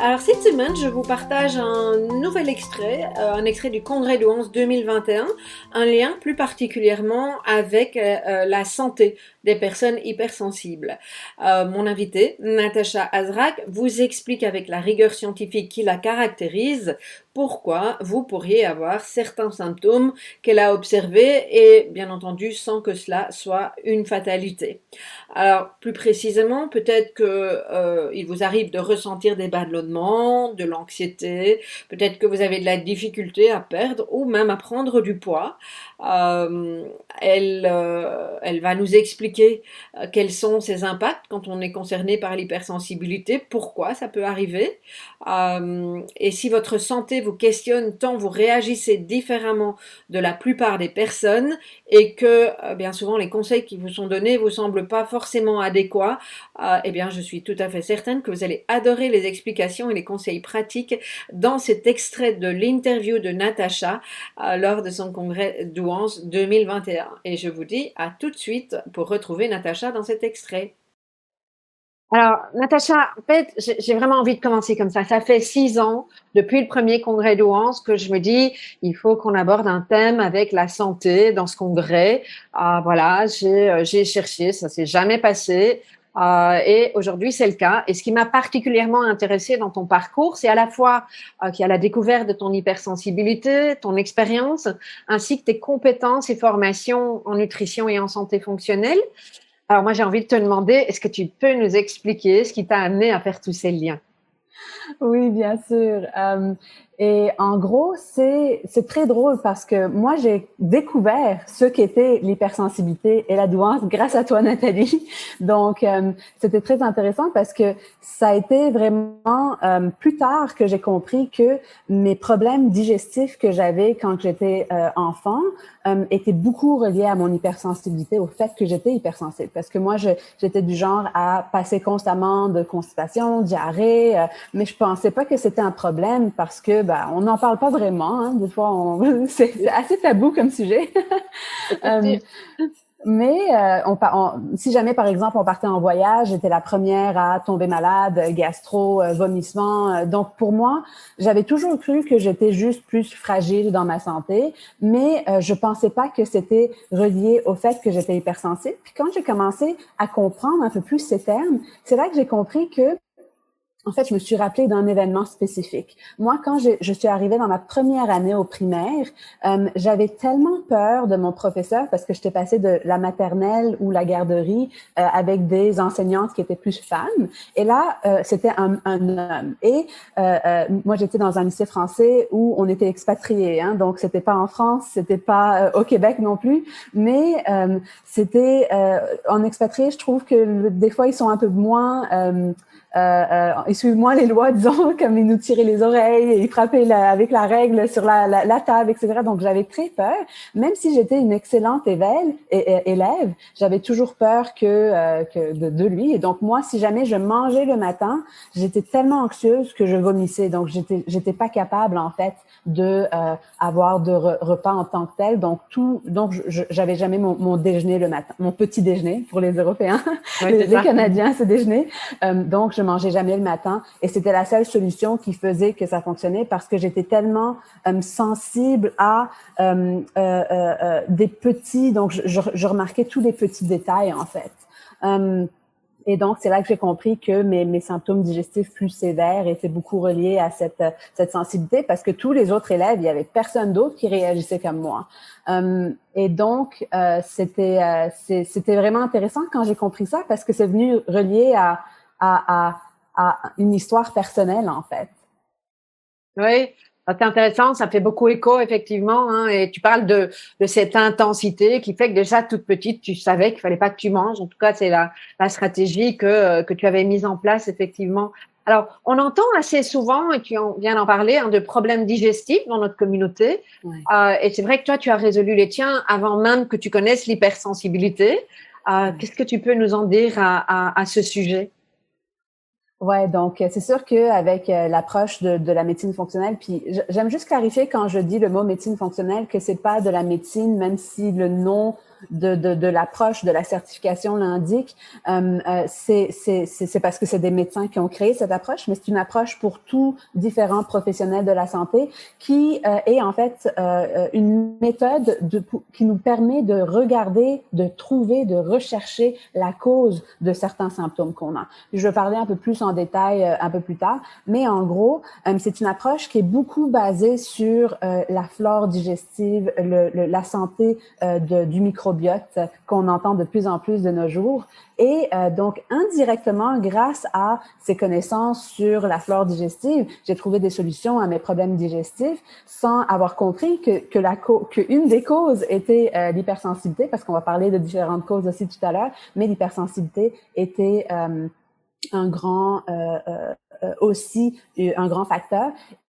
Alors cette semaine, je vous partage un nouvel extrait, euh, un extrait du Congrès de 11 2021, un lien plus particulièrement avec euh, euh, la santé des personnes hypersensibles. mon invité, Natacha Azrak, vous explique avec la rigueur scientifique qui la caractérise pourquoi vous pourriez avoir certains symptômes qu'elle a observés et bien entendu sans que cela soit une fatalité. Alors plus précisément, peut-être que il vous arrive de ressentir des ballonnements de l'anxiété, peut-être que vous avez de la difficulté à perdre ou même à prendre du poids. Euh, elle, euh, elle va nous expliquer euh, quels sont ses impacts quand on est concerné par l'hypersensibilité, pourquoi ça peut arriver. et si votre santé vous questionne tant vous réagissez différemment de la plupart des personnes et que bien souvent les conseils qui vous sont donnés vous semblent pas forcément adéquats, eh bien je suis tout à fait certaine que vous allez adorer les explications et les conseils pratiques dans cet extrait de l'interview de Natacha lors de son congrès d'où 2021. Et je vous dis à tout de suite pour retrouver Natacha dans cet extrait. Alors, Natacha, en fait, j'ai vraiment envie de commencer comme ça. Ça fait six ans, depuis le premier congrès d'Ouance, que je me dis, il faut qu'on aborde un thème avec la santé dans ce congrès. Ah, voilà, euh, j'ai cherché, ça s'est jamais passé. Euh, et aujourd'hui, c'est le cas. Et ce qui m'a particulièrement intéressé dans ton parcours, c'est à la fois euh, qu'il y a la découverte de ton hypersensibilité, ton expérience, ainsi que tes compétences et formations en nutrition et en santé fonctionnelle. Alors moi, j'ai envie de te demander, est-ce que tu peux nous expliquer ce qui t'a amené à faire tous ces liens? Oui, bien sûr. Euh, et en gros, c'est c'est très drôle parce que moi j'ai découvert ce qu'était l'hypersensibilité et la douance grâce à toi Nathalie. Donc euh, c'était très intéressant parce que ça a été vraiment euh, plus tard que j'ai compris que mes problèmes digestifs que j'avais quand j'étais euh, enfant étaient beaucoup reliés à mon hypersensibilité, au fait que j'étais hypersensible. Parce que moi j'étais du genre à passer constamment de constipation, diarrhée, mais je pensais pas que c'était un problème parce que ben, on n'en parle pas vraiment. Hein. Des fois, c'est assez tabou comme sujet. Euh, mais euh, on, si jamais, par exemple, on partait en voyage, j'étais la première à tomber malade, gastro, euh, vomissement. donc, pour moi, j'avais toujours cru que j'étais juste plus fragile dans ma santé, mais je pensais pas que c'était relié au fait que j'étais hypersensible. Puis quand j'ai commencé à comprendre un peu plus ces termes, c'est là que j'ai compris que en fait, je me suis rappelée d'un événement spécifique. Moi, quand je, je, suis arrivée dans ma première année au primaire, euh, j'avais tellement peur de mon professeur parce que j'étais passée de la maternelle ou la garderie euh, avec des enseignantes qui étaient plus femmes. Et là, euh, c'était un, un, homme. Et moi, j'étais dans un lycée français où on était expatriés. Hein, donc, c'était pas en France, c'était pas au Québec non plus. Mais c'était en expatrié, je trouve que des fois, ils sont un peu moins euh, euh, moins les lois, disons, comme ils nous tiraient les oreilles, ils frappaient avec la règle sur la, la, la table, etc. Donc j'avais très peur, même si j'étais une excellente élève, élève j'avais toujours peur que, euh, que de, de, lui. Et donc moi, si jamais je mangeais le matin, j'étais tellement anxieuse que je vomissais. Donc j'étais j'étais pas capable en fait de euh, avoir de repas en tant que tel. Donc tout, donc j'avais jamais mon, mon, déjeuner le matin, mon petit déjeuner pour les Européens, les, les, Canadiens, ce déjeuner. Euh, donc je mangeais jamais le matin et c'était la seule solution qui faisait que ça fonctionnait parce que j'étais tellement euh, sensible à euh, des petits, donc je, remarquais tous les petits détails en fait. Et donc, c'est là que j'ai compris que mes, mes, symptômes digestifs plus sévères étaient beaucoup reliés à cette, cette sensibilité parce que tous les autres élèves, il y avait personne d'autre qui réagissait comme moi. Euh, et donc, euh, c'était euh, c'était vraiment intéressant quand j'ai compris ça parce que c'est venu relier à, à, à, à une histoire personnelle, en fait. Oui, ah, c'est intéressant, ça fait beaucoup écho effectivement. Hein, et tu parles de, de, cette intensité qui fait que déjà toute petite, tu savais qu'il fallait pas que tu manges. En tout cas, c'est la, la stratégie que, que tu avais mise en place effectivement. Alors, on entend assez souvent, et tu viens d'en parler, hein, de problèmes digestifs dans notre communauté. Euh, et c'est vrai que toi, tu as résolu les tiens avant même que tu connaisses l'hypersensibilité. Euh, Qu'est-ce que tu peux nous en dire à, à, à ce sujet? Ouais, donc euh, c'est sûr qu'avec euh, l'approche de, de, la médecine fonctionnelle, puis j'aime juste clarifier quand je dis le mot médecine fonctionnelle que c'est pas de la médecine, même si le nom de, de, de l'approche de la certification l'indique, euh, euh c'est parce que c'est des médecins qui ont créé cette approche, mais c'est une approche pour tous différents professionnels de la santé qui euh, est en fait euh, une méthode de, qui nous permet de regarder, de trouver, de rechercher la cause de certains symptômes qu'on a. Je vais parler un peu plus en détail un peu plus tard, mais en gros, c'est une approche qui est beaucoup basée sur la flore digestive, le, le, la santé du micro qu'on entend de plus en plus de nos jours. Et euh, donc, indirectement, grâce à ces connaissances sur la flore digestive, j'ai trouvé des solutions à mes problèmes digestifs sans avoir compris que, que, des causes était euh, l'hypersensibilité, parce qu'on va parler de différentes causes aussi tout à l'heure, mais l'hypersensibilité était euh, un grand aussi un grand facteur.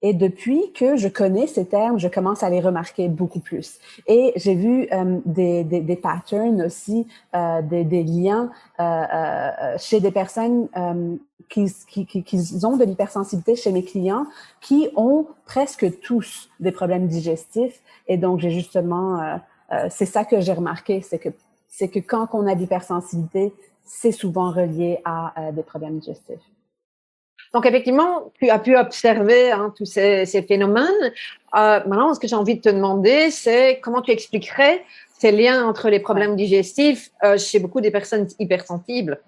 Et depuis que je connais ces termes, je commence à les remarquer beaucoup plus. Et j'ai vu euh, des, des, des, patterns aussi, euh, des, des, liens euh, euh chez des personnes euh, qui, qui, qui, ont de l'hypersensibilité chez mes clients, qui ont presque tous des problèmes digestifs. Et donc, j'ai justement, c'est ça que j'ai remarqué, c'est que c'est que quand on a l'hypersensibilité, c'est souvent relié à des problèmes digestifs. Donc, effectivement, tu as pu observer hein, tous ces, ces phénomènes. Euh, maintenant, ce que j'ai envie de te demander, c'est comment tu expliquerais ces liens entre les problèmes digestifs euh, chez beaucoup des personnes hypersensibles?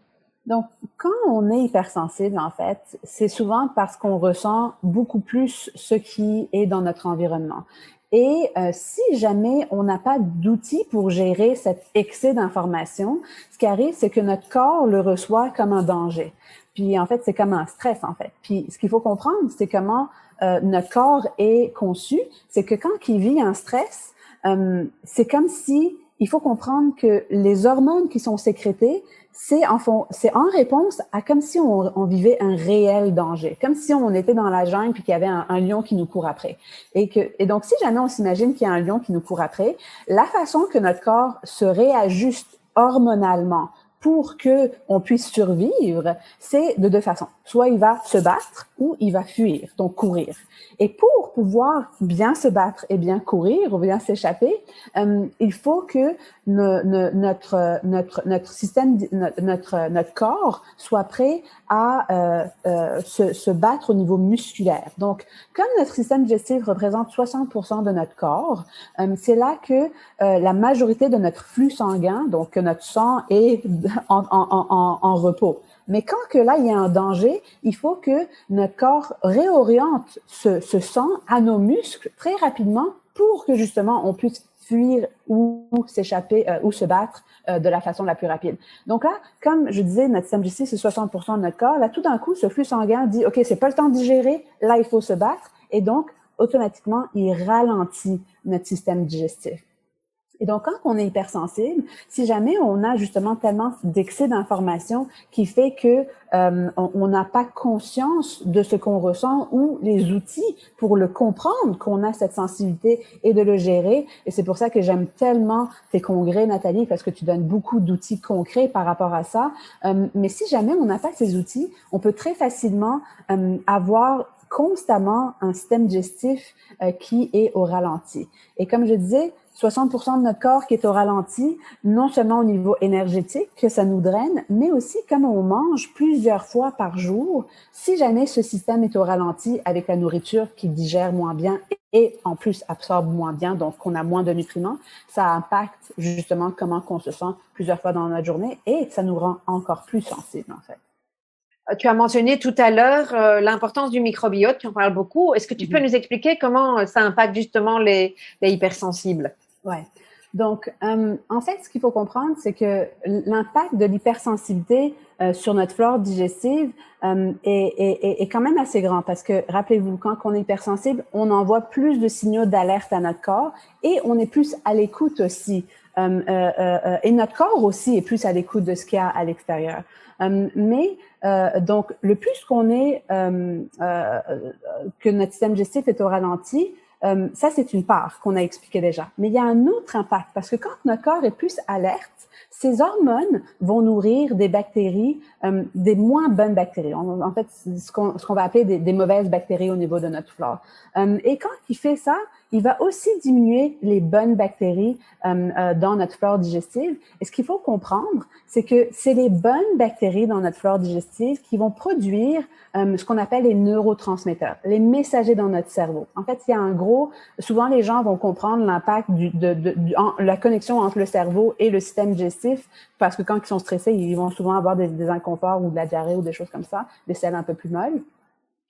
Donc, quand on est hypersensible, en fait, c'est souvent parce qu'on ressent beaucoup plus ce qui est dans notre environnement. Et euh, si jamais on n'a pas d'outils pour gérer cet excès d'informations, ce qui arrive, c'est que notre corps le reçoit comme un danger. Puis en fait, c'est comme un stress en fait. Puis ce qu'il faut comprendre, c'est comment euh, notre corps est conçu. C'est que quand il vit un stress, euh, c'est comme si il faut comprendre que les hormones qui sont sécrétées, c'est en fond, c'est en réponse à comme si on, vivait un réel danger, comme si on était dans la jungle puis qu'il y avait un, un, lion qui nous court après. Et que et donc si jamais on s'imagine qu'il y a un lion qui nous court après, la façon que notre corps se réajuste hormonalement pour que on puisse survivre, c'est de deux façons. Soit il va se battre ou il va fuir, donc courir. Et pour pouvoir bien se battre et bien courir ou bien s'échapper, euh, il faut que notre, notre, notre système, notre, notre corps soit prêt à euh, euh, se, battre au niveau musculaire. Donc, comme notre système digestif représente 60% de notre corps, c'est là que la majorité de notre flux sanguin, donc que notre sang est en repos. Mais quand que là, il y a un danger, il faut que notre corps réoriente ce, sang à nos muscles très rapidement pour que justement on puisse fuir ou, s'échapper euh, ou se battre euh, de la façon la plus rapide. Donc là, comme je disais, notre système digestif, c'est 60% de notre corps. Là, tout d'un coup, ce flux sanguin dit, OK, c'est pas le temps de digérer, là, il faut se battre. Et donc, automatiquement, il ralentit notre système digestif. Et donc, quand on est hypersensible, si jamais on a justement tellement d'excès d'informations qui fait que euh, on n'a pas conscience de ce qu'on ressent ou les outils pour le comprendre qu'on a cette sensibilité et de le gérer. Et c'est pour ça que j'aime tellement tes congrès, Nathalie, parce que tu donnes beaucoup d'outils concrets par rapport à ça. Euh, mais si jamais on n'a pas ces outils, on peut très facilement euh, avoir constamment un système digestif euh, qui est au ralenti. Et comme je disais, 60% de notre corps qui est au ralenti, non seulement au niveau énergétique, que ça nous draine, mais aussi comme on mange plusieurs fois par jour, si jamais ce système est au ralenti avec la nourriture qui digère moins bien et en plus absorbe moins bien, donc on a moins de nutriments, ça impacte justement comment on se sent plusieurs fois dans notre journée et ça nous rend encore plus sensibles en fait. Euh, tu as mentionné tout à l'heure euh, l'importance du microbiote, tu en parles beaucoup. Est-ce que tu peux mhm. nous expliquer comment euh, ça impacte justement les, les hypersensibles? Ouais. Donc, en fait, ce qu'il faut comprendre, c'est que l'impact de l'hypersensibilité sur notre flore digestive est, est, est, quand même assez grand parce que, rappelez-vous, quand on est hypersensible, on envoie plus de signaux d'alerte à notre corps et on est plus à l'écoute aussi. Et notre corps aussi est plus à l'écoute de ce qu'il y a à l'extérieur. mais euh, donc, le plus qu'on est, euh, euh, que notre système digestif est au ralenti, ça, c'est une part qu'on a expliqué déjà. Mais il y a un autre impact parce que quand notre corps est plus alerte, ces hormones vont nourrir des bactéries, des moins bonnes bactéries. En, fait, ce qu'on va appeler des, mauvaises bactéries au niveau de notre flore. et quand il fait ça, il va aussi diminuer les bonnes bactéries euh, euh, dans notre flore digestive. Et ce qu'il faut comprendre, c'est que c'est les bonnes bactéries dans notre flore digestive qui vont produire euh, ce qu'on appelle les neurotransmetteurs, les messagers dans notre cerveau. En fait, il y a un gros, souvent les gens vont comprendre l'impact de, de, de, la connexion entre le cerveau et le système digestif, parce que quand ils sont stressés, ils vont souvent avoir des, des inconforts ou de la diarrhée ou des choses comme ça, des selles un peu plus molles.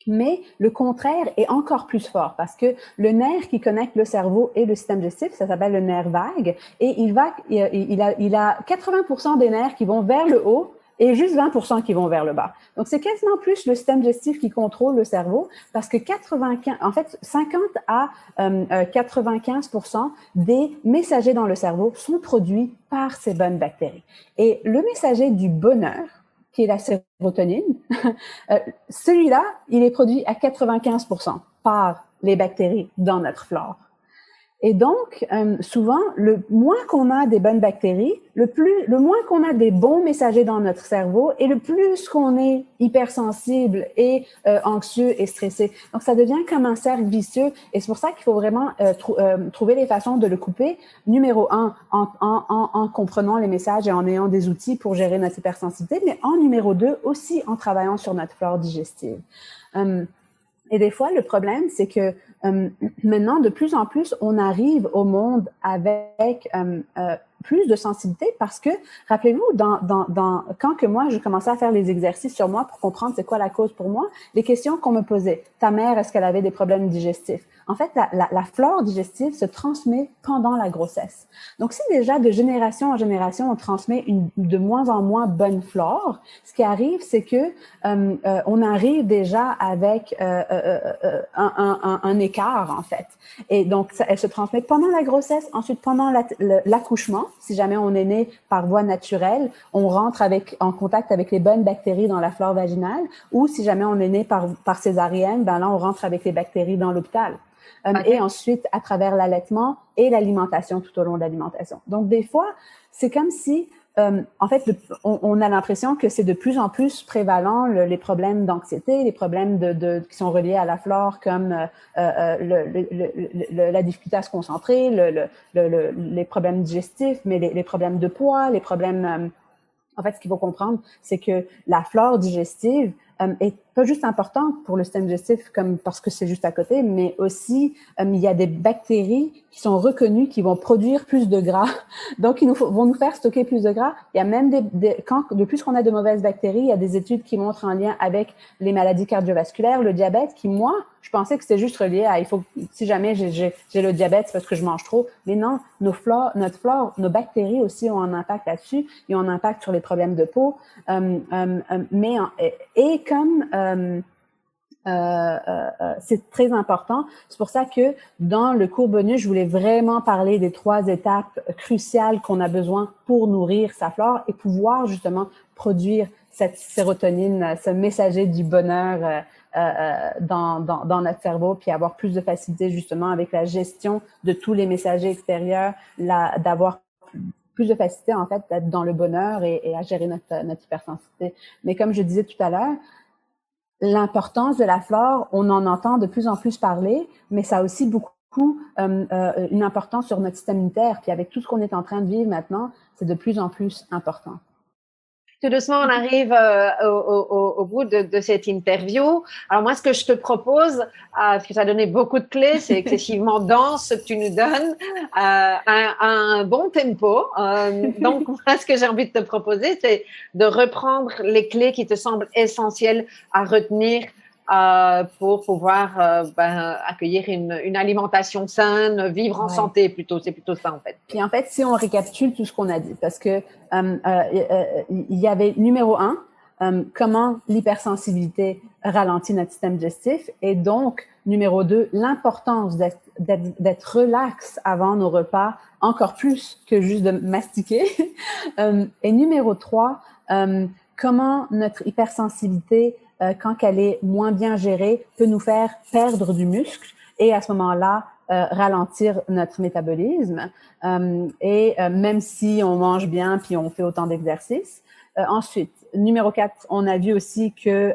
Mais le contraire est encore plus fort parce que le nerf qui connecte le cerveau et le système digestif, ça s'appelle le nerf vague, et il va, il a, il a 80% des nerfs qui vont vers le haut et juste 20% qui vont vers le bas. Donc, c'est quasiment plus le système digestif qui contrôle le cerveau parce que 95, en fait, 50 à 95% euh, des messagers dans le cerveau sont produits par ces bonnes bactéries. Et le messager du bonheur, qui est la sérotonine, euh, celui-là, il est produit à 95% par les bactéries dans notre flore. Et donc, euh, souvent, le moins qu'on a des bonnes bactéries, le plus, le moins qu'on a des bons messagers dans notre cerveau, et le plus qu'on est hypersensible et euh, anxieux et stressé. Donc, ça devient comme un cercle vicieux, et c'est pour ça qu'il faut vraiment euh, trouver les façons de le couper. Numéro un, en, en, en, comprenant les messages et en ayant des outils pour gérer notre hypersensibilité, mais en numéro deux, aussi en travaillant sur notre flore digestive. et des fois, le problème, c'est que euh, maintenant, de plus en plus, on arrive au monde avec euh, euh, plus de sensibilité parce que, rappelez-vous, dans, dans, dans, quand que moi, je commençais à faire les exercices sur moi pour comprendre c'est quoi la cause pour moi, les questions qu'on me posait. Ta mère, est-ce qu'elle avait des problèmes digestifs? En fait, la, la, la, flore digestive se transmet pendant la grossesse. Donc, si déjà de génération en génération, on transmet une de moins en moins bonne flore, ce qui arrive, c'est que euh, euh, on arrive déjà avec euh, euh un, un, un, écart, en fait. Et donc, ça, elle se transmet pendant la grossesse, ensuite pendant l'accouchement. Si jamais on est né par voie naturelle, on rentre avec en contact avec les bonnes bactéries dans la flore vaginale, ou si jamais on est né par, par césarienne, ben là, on rentre avec les bactéries dans l'hôpital. Euh, et ensuite à travers l'allaitement et l'alimentation tout au long de l'alimentation. Donc des fois, c'est comme si euh, en fait, on, a l'impression que c'est de plus en plus prévalent les problèmes d'anxiété, les problèmes qui sont reliés à la flore, comme euh, euh la difficulté à se concentrer, les problèmes digestifs, mais les, problèmes de poids, les problèmes. En fait, ce qu'il faut comprendre, c'est que la flore digestive est pas juste importante pour le système digestif comme parce que c'est juste à côté, mais aussi euh, il y a des bactéries qui sont reconnues qui vont produire plus de gras, donc ils vont nous faire stocker plus de gras. Il y a même des, quand de plus qu'on a de mauvaises bactéries, il y a des études qui montrent un lien avec les maladies cardiovasculaires, le diabète, qui moi je pensais que c'était juste relié à il faut si jamais j'ai le diabète c'est parce que je mange trop, mais non, nos flores, notre flore, nos bactéries aussi ont un impact là-dessus, ils ont un impact sur les problèmes de peau, euh, euh, euh mais comme euh, euh, euh, c'est très important. C'est pour ça que dans le cours bonus, je voulais vraiment parler des trois étapes cruciales qu'on a besoin pour nourrir sa flore et pouvoir justement produire cette sérotonine, ce messager du bonheur dans, dans, dans, notre cerveau, puis avoir plus de facilité justement avec la gestion de tous les messagers extérieurs, d'avoir plus de facilité en fait d'être dans le bonheur et, et à gérer notre, notre hypersensibilité. Mais comme je disais tout à l'heure, l'importance de la flore, on en entend de plus en plus parler, mais ça a aussi beaucoup beaucoup une importance sur notre système immunitaire. Puis avec tout ce qu'on est en train de vivre maintenant, c'est de plus en plus important tout doucement, on arrive euh, au, bout de, cette interview. Alors moi, ce que je te propose, euh, parce que ça a donné beaucoup de clés, c'est excessivement dense ce que tu nous donnes, euh, un, un, bon tempo. donc moi, ce que j'ai envie de te proposer, c'est de reprendre les clés qui te semblent essentielles à retenir euh, pour pouvoir euh, ben, accueillir une, une, alimentation saine, vivre en santé plutôt. C'est plutôt ça en fait. Puis en fait, si on récapitule tout ce qu'on a dit, parce que euh, il y avait numéro un, comment l'hypersensibilité ralentit notre système digestif, et donc numéro deux, l'importance d'être relax avant nos repas, encore plus que juste de mastiquer. et numéro trois, comment notre hypersensibilité euh, quand elle est moins bien gérée, peut nous faire perdre du muscle et à ce moment-là, euh, ralentir notre métabolisme. Euh, et même si on mange bien puis on fait autant d'exercices. ensuite, numéro 4, on a vu aussi que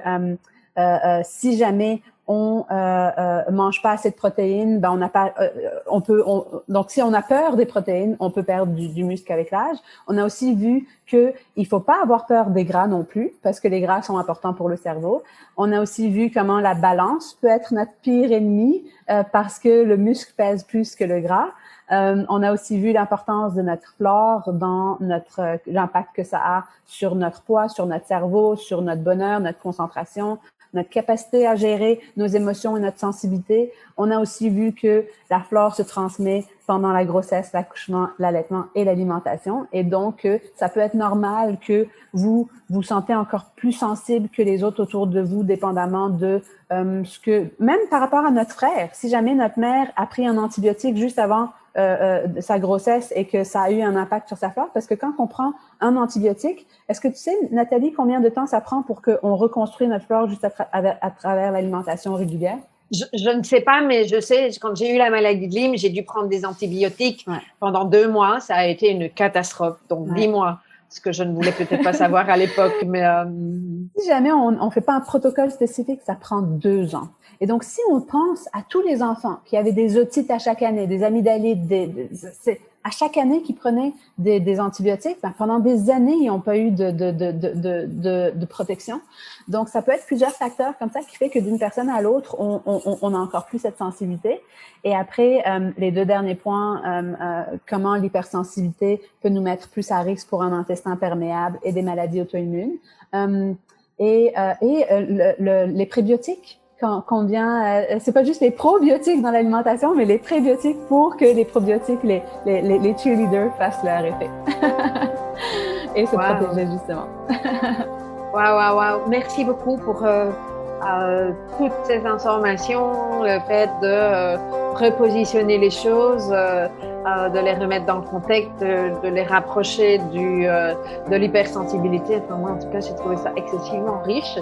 si jamais on euh, euh, mange pas assez de protéines, ben on n'a pas, euh, on peut, on, donc si on a peur des protéines, on peut perdre du, du muscle avec l'âge. On a aussi vu que il faut pas avoir peur des gras non plus, parce que les gras sont importants pour le cerveau. On a aussi vu comment la balance peut être notre pire ennemi, euh, parce que le muscle pèse plus que le gras. Euh, on a aussi vu l'importance de notre flore dans notre l'impact que ça a sur notre poids, sur notre cerveau, sur notre bonheur, notre concentration, notre capacité à gérer nos émotions et notre sensibilité. On a aussi vu que la flore se transmet pendant la grossesse, l'accouchement, l'allaitement et l'alimentation. Et donc, euh, ça peut être normal que vous vous sentez encore plus sensible que les autres autour de vous, dépendamment de euh, ce que, même par rapport à notre frère. Si jamais notre mère a pris un antibiotique juste avant euh, euh, sa grossesse et que ça a eu un impact sur sa flore, parce que quand on prend un antibiotique, est-ce que tu sais, Nathalie, combien de temps ça prend pour qu'on reconstruise notre flore juste à, travers l'alimentation régulière? Je, ne sais pas, mais je sais, quand j'ai eu la maladie de Lyme, j'ai dû prendre des antibiotiques pendant deux mois. Ça a été une catastrophe. Donc, dis-moi ce que je ne voulais peut-être pas savoir à l'époque. Mais euh, Si jamais on ne fait pas un protocole spécifique, ça prend deux ans. Et donc, si on pense à tous les enfants qui avaient des otites à chaque année, des amygdalites, des, à chaque année qui prenaient des, des antibiotiques, ben, pendant des années, ils n'ont pas eu de, de, de, de, protection. Donc, ça peut être plusieurs facteurs comme ça qui fait que d'une personne à l'autre, on, on, on, a encore plus cette sensibilité. Et après, euh, les deux derniers points, euh, euh, comment l'hypersensibilité peut nous mettre plus à risque pour un intestin perméable et des maladies auto-immunes. et et le, les prébiotiques qu'on vient, euh, c'est pas juste les probiotiques dans l'alimentation, mais les prébiotiques pour que les probiotiques, les, les, les, cheerleaders fassent leur effet. Et se protéger justement. Waouh, waouh, waouh. Merci beaucoup pour euh, euh, toutes ces informations, le fait de euh, repositionner les choses, euh, de les remettre dans le contexte, de, les rapprocher du, de l'hypersensibilité. Enfin, moi, en tout cas, j'ai trouvé ça excessivement riche.